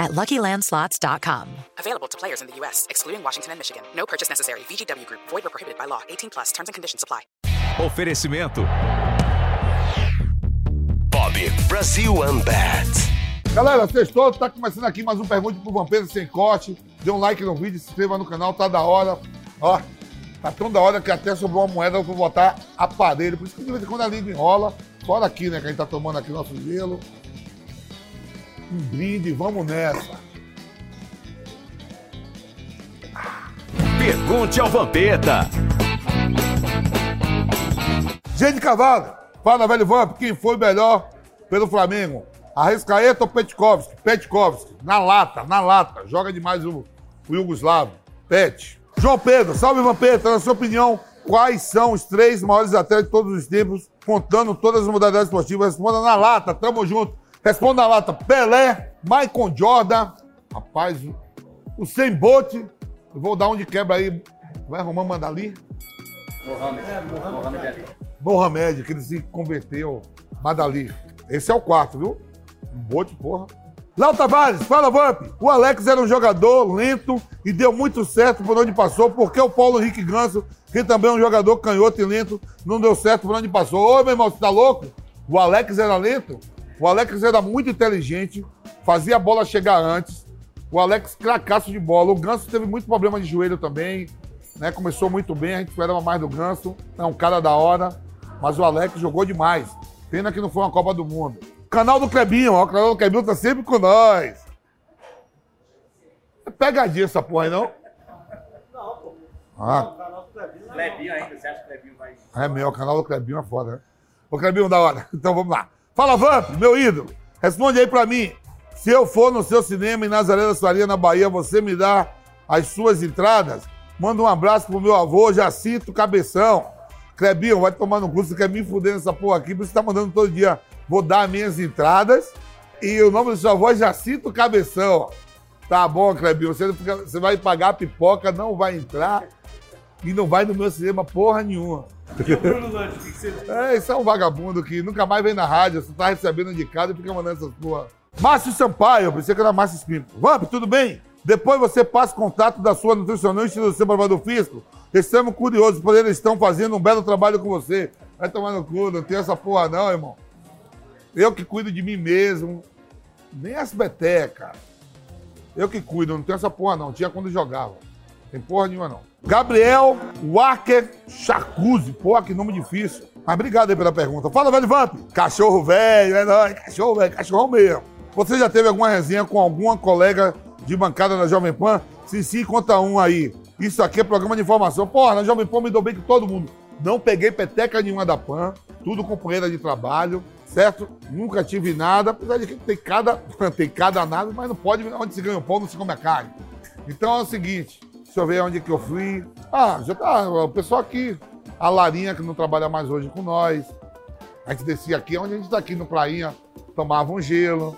at LuckyLandSlots.com. Available to players in the U.S., excluding Washington and Michigan. No purchase necessary. VGW Group. Void or prohibited by law. 18 plus. Terms and conditions apply. Oferecimento. Bob Brasil Unbat. Galera, sextou, tá começando aqui mais um Pergunte pro Vampiro Sem Corte. Dê um like no vídeo, se inscreva no canal, tá da hora. Ó, tá tão da hora que até sobrou uma moeda pra botar aparelho. Por isso que de vez em quando a língua enrola. Fora aqui, né, que a gente tá tomando aqui nosso gelo. Um brinde, vamos nessa. Pergunte ao Vampeta. Gente Cavalo, fala, velho Vamp, quem foi melhor pelo Flamengo? Arrascaeta ou Petkovski? Petkovski, na lata, na lata. Joga demais o, o Yugoslavo. Pet. João Pedro, salve Vampeta, na sua opinião, quais são os três maiores atletas de todos os tempos, contando todas as modalidades esportivas? Responda na lata, tamo junto. Responda na lata, Pelé, Michael Jordan, rapaz, o, Sem Bolt, eu vou dar um de quebra aí, vai arrumar Mandali? Mohamed, que ele se converteu, Madali. Esse é o quarto, viu? Um bote, porra. Léo Tavares, fala, Vamp. O Alex era um jogador lento e deu muito certo por onde passou, porque o Paulo Henrique Ganso, que também é um jogador canhoto e lento, não deu certo por onde passou. Ô, meu irmão, você tá louco? O Alex era lento? O Alex era muito inteligente, fazia a bola chegar antes. O Alex, cracaço de bola. O Ganso teve muito problema de joelho também, né? Começou muito bem, a gente esperava mais do Ganso. É um cara da hora, mas o Alex jogou demais. Pena que não foi uma Copa do Mundo. Canal do Clebinho, ó. O canal do Clebinho tá sempre com nós. É pegadinha essa porra aí, não? Não, pô. Ah. Clebinho ainda, você acha que o Clebinho vai. É meu, o canal do Clebinho é foda, né? O Clebinho da hora. Então vamos lá. Fala, Vamp, meu ídolo. Responde aí pra mim. Se eu for no seu cinema em Nazaré da Faria, na Bahia, você me dá as suas entradas? Manda um abraço pro meu avô, Jacinto Cabeção. Clebinho, vai tomar no curso, você quer me fuder nessa porra aqui, por isso tá mandando todo dia. Vou dar minhas entradas. E o nome do seu avô é Jacinto Cabeção. Tá bom, Clebinho, você, você vai pagar a pipoca, não vai entrar e não vai no meu cinema porra nenhuma. É, isso é um vagabundo que nunca mais vem na rádio, você tá recebendo de casa e fica mandando essas porra. Márcio Sampaio, pensei que era Márcio Espírito. Vamp, tudo bem? Depois você passa o contato da sua nutricionista e do seu provador físico. Estamos curiosos, por eles estão fazendo um belo trabalho com você. Vai tomar no cu, não tem essa porra não, irmão. Eu que cuido de mim mesmo. Nem SBT, cara. Eu que cuido, não tenho essa porra não. Tinha quando jogava. Tem porra nenhuma não. Gabriel Walker Charcuzzi. Porra, que nome difícil. Mas obrigado aí pela pergunta. Fala, velho Vamp. Cachorro velho, é nóis. Cachorro velho, cachorrão mesmo. Você já teve alguma resenha com alguma colega de bancada da Jovem Pan? Se sim, conta um aí. Isso aqui é programa de informação. Porra, na Jovem Pan me dou bem com todo mundo. Não peguei peteca nenhuma da Pan. Tudo companheira de trabalho, certo? Nunca tive nada. Apesar de que tem cada, tem cada nada, mas não pode. Onde se ganha o pão, não se come a carne. Então é o seguinte. Deixa eu ver onde que eu fui. Ah, já tá. O pessoal aqui. A Larinha, que não trabalha mais hoje com nós. A gente descia aqui, onde a gente tá aqui no Prainha, tomava um gelo.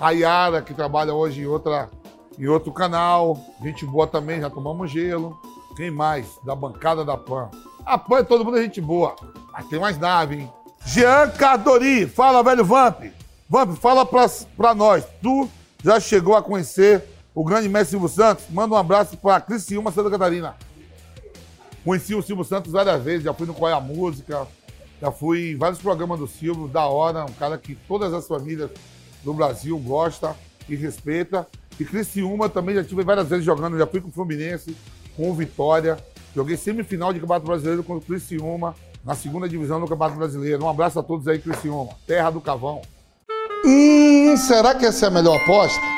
A Yara, que trabalha hoje em, outra, em outro canal. Gente boa também, já tomamos gelo. Quem mais? Da bancada da PAN. A PAN é todo mundo gente boa. Mas tem mais nave, hein? Jean Cardori, fala, velho Vamp. Vamp, fala pra, pra nós. Tu já chegou a conhecer o grande mestre Silvio Santos? Manda um abraço pra Criciúma, Santa Catarina. Conheci o Silvio Santos várias vezes, já fui no Qual é a Música, já fui em vários programas do Silvio, da hora, um cara que todas as famílias do Brasil gostam e respeita. E Criciúma também já tive várias vezes jogando, já fui com o Fluminense, com o Vitória. Joguei semifinal de Campeonato Brasileiro contra o Criciúma, na segunda divisão do Campeonato Brasileiro. Um abraço a todos aí, Criciúma, terra do Cavão. Hum, será que essa é a melhor aposta?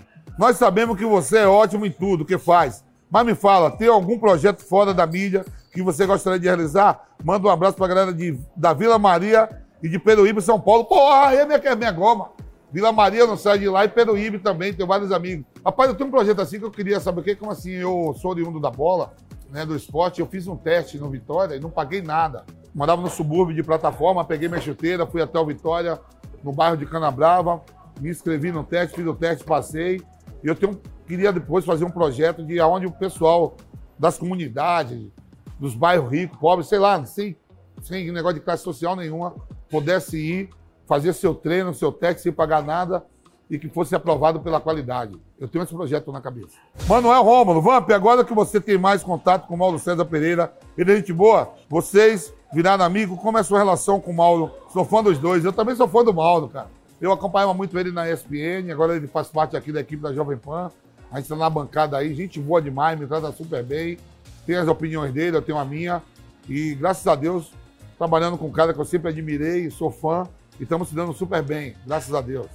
nós sabemos que você é ótimo em tudo que faz. Mas me fala, tem algum projeto fora da mídia que você gostaria de realizar? Manda um abraço pra galera de, da Vila Maria e de Peruíbe, São Paulo. Porra, aí é minha, minha goma. Vila Maria não sai de lá e Peruíbe também, tenho vários amigos. Rapaz, eu tenho um projeto assim que eu queria saber o que, como assim, eu sou oriundo da bola, né, do esporte, eu fiz um teste no Vitória e não paguei nada. Morava no subúrbio de plataforma, peguei minha chuteira, fui até o Vitória, no bairro de Canabrava, me inscrevi no teste, fiz o teste, passei. E eu tenho, queria depois fazer um projeto de onde o pessoal das comunidades, dos bairros ricos, pobres, sei lá, sem, sem negócio de classe social nenhuma, pudesse ir, fazer seu treino, seu teste sem pagar nada e que fosse aprovado pela qualidade. Eu tenho esse projeto na cabeça. Manuel Rômulo, Vamp, agora que você tem mais contato com Mauro César Pereira, ele é gente boa, vocês viraram amigo, como é a sua relação com o Mauro? Sou fã dos dois, eu também sou fã do Mauro, cara. Eu acompanhava muito ele na ESPN, agora ele faz parte aqui da equipe da Jovem Pan. A gente está na bancada aí, gente boa demais, me trata super bem. Tem as opiniões dele, eu tenho a minha. E graças a Deus, trabalhando com um cara que eu sempre admirei, sou fã, e estamos se dando super bem, graças a Deus.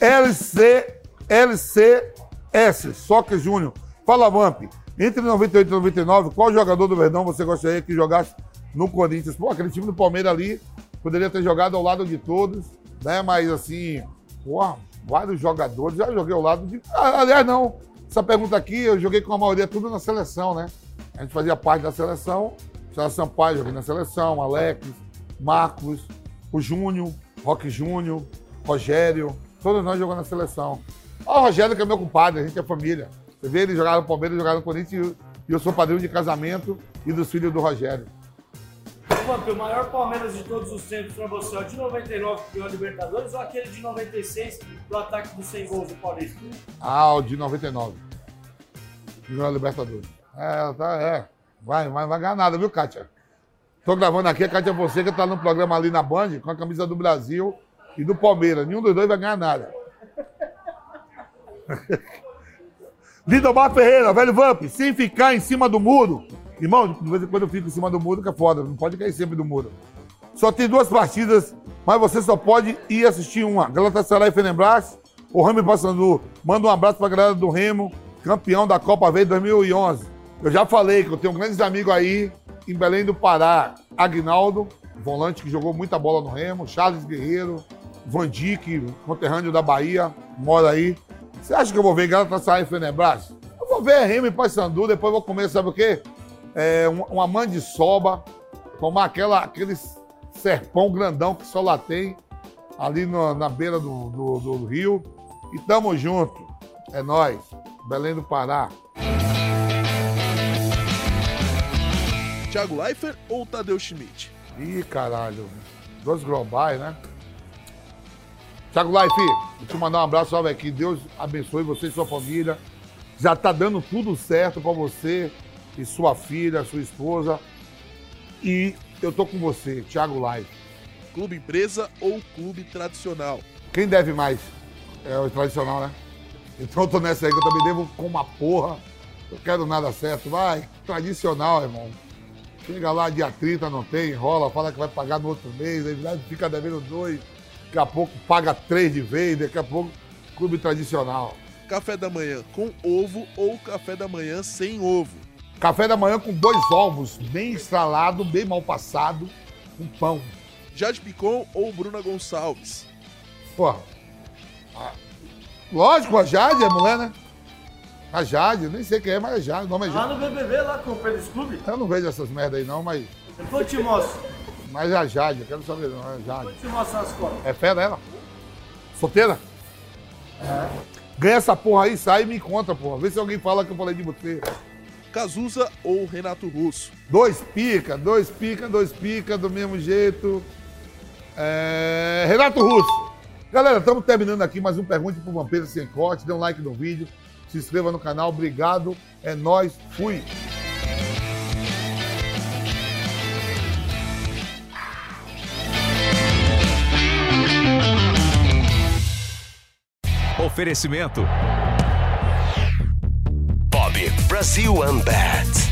LC, LCS, Soccer Júnior. Fala, Vamp. Entre 98 e 99, qual jogador do Verdão você gostaria que jogasse no Corinthians? Pô, aquele time do Palmeiras ali poderia ter jogado ao lado de todos, né? Mas assim, pô, vários jogadores. Já joguei ao lado de. Ah, aliás, não. Essa pergunta aqui, eu joguei com a maioria tudo na seleção, né? A gente fazia parte da seleção. Sérgio Sampaio, joguei na seleção, Alex, Marcos, o Júnior, Roque Júnior, Rogério. Todos nós jogamos na seleção. Ó, o Rogério, que é meu compadre, a gente é família. Você vê, ele jogava no Palmeiras, jogava no Corinthians e eu sou padrinho de casamento e dos filhos do Rogério. Vamp, o maior Palmeiras de todos os tempos pra você é o de 99 que ganhou a Libertadores ou aquele de 96 do ataque dos 100 gols do Paulista? Ah, o de 99. Que ganhou a Libertadores. É, tá, é. Vai, vai, vai ganhar nada, viu, Kátia? Tô gravando aqui, a Kátia Fonseca tá no programa ali na Band com a camisa do Brasil e do Palmeiras. Nenhum dos dois vai ganhar nada. Lindomar Ferreira, velho Vamp, sem ficar em cima do muro. Irmão, de vez em quando eu fico em cima do muro, que é foda. Não pode cair sempre do muro. Só tem duas partidas, mas você só pode ir assistir uma. Galatasaray e Fenerbahçe, o Remy Passandu. Manda um abraço pra galera do Remo, campeão da Copa Verde 2011. Eu já falei que eu tenho grandes amigos aí em Belém do Pará. Agnaldo, volante que jogou muita bola no Remo. Charles Guerreiro, Van Dijk, conterrâneo da Bahia, mora aí. Você acha que eu vou ver Galatasaray e Fenerbahçe? Eu vou ver Remo e Paysandu, depois vou comer, sabe o quê? É, um- uma mandiçoba, tomar aquela, aquele serpão grandão que só lá tem, ali no- na beira do, do- do rio. E tamo junto. É nóis. Belém do Pará. Thiago Leifert ou Tadeu Schmidt? Ih, caralho. Dois globais, né? Thiago Life, vou te mandar um abraço, salve aqui. Deus abençoe você e sua família. Já tá dando tudo certo pra você e sua filha, sua esposa. E eu tô com você, Thiago Life. Clube empresa ou clube tradicional? Quem deve mais? É o tradicional, né? Então eu tô nessa aí que eu também devo com uma porra. Eu quero nada certo. Vai, tradicional, irmão. Chega lá, dia 30, não tem, enrola, fala que vai pagar no outro mês, aí fica devendo dois, daqui a pouco paga três de vez, daqui a pouco clube tradicional. Café da manhã com ovo ou café da manhã sem ovo? Café da manhã com dois ovos, bem estralado, bem mal passado, com pão. Jade Picon ou Bruna Gonçalves? Pô, a- lógico, a Jade é mulher, né? A Jade, nem sei quem é, mas é Jade, o nome é Lá Jade. no BBB, lá com o Pedro Scooby, Eu não vejo essas merda aí não, mas, depois eu te mostro. mas é a Jade, eu quero saber não, é a Jade. Depois eu te mostro as fotos. É fé dela? Solteira? Ganha essa porra aí, sai e me conta, porra. Vê se alguém fala que eu falei de você. Cazuza ou Renato Russo? Dois pica, dois pica, dois pica, do mesmo jeito. É, Renato Russo. Galera, estamos terminando aqui mais um Pergunte pro Vampiro Sem Corte. Dê um like no vídeo, se inscreva no canal. Obrigado. É nóis. Fui. Oferecimento. Brasil Unbat.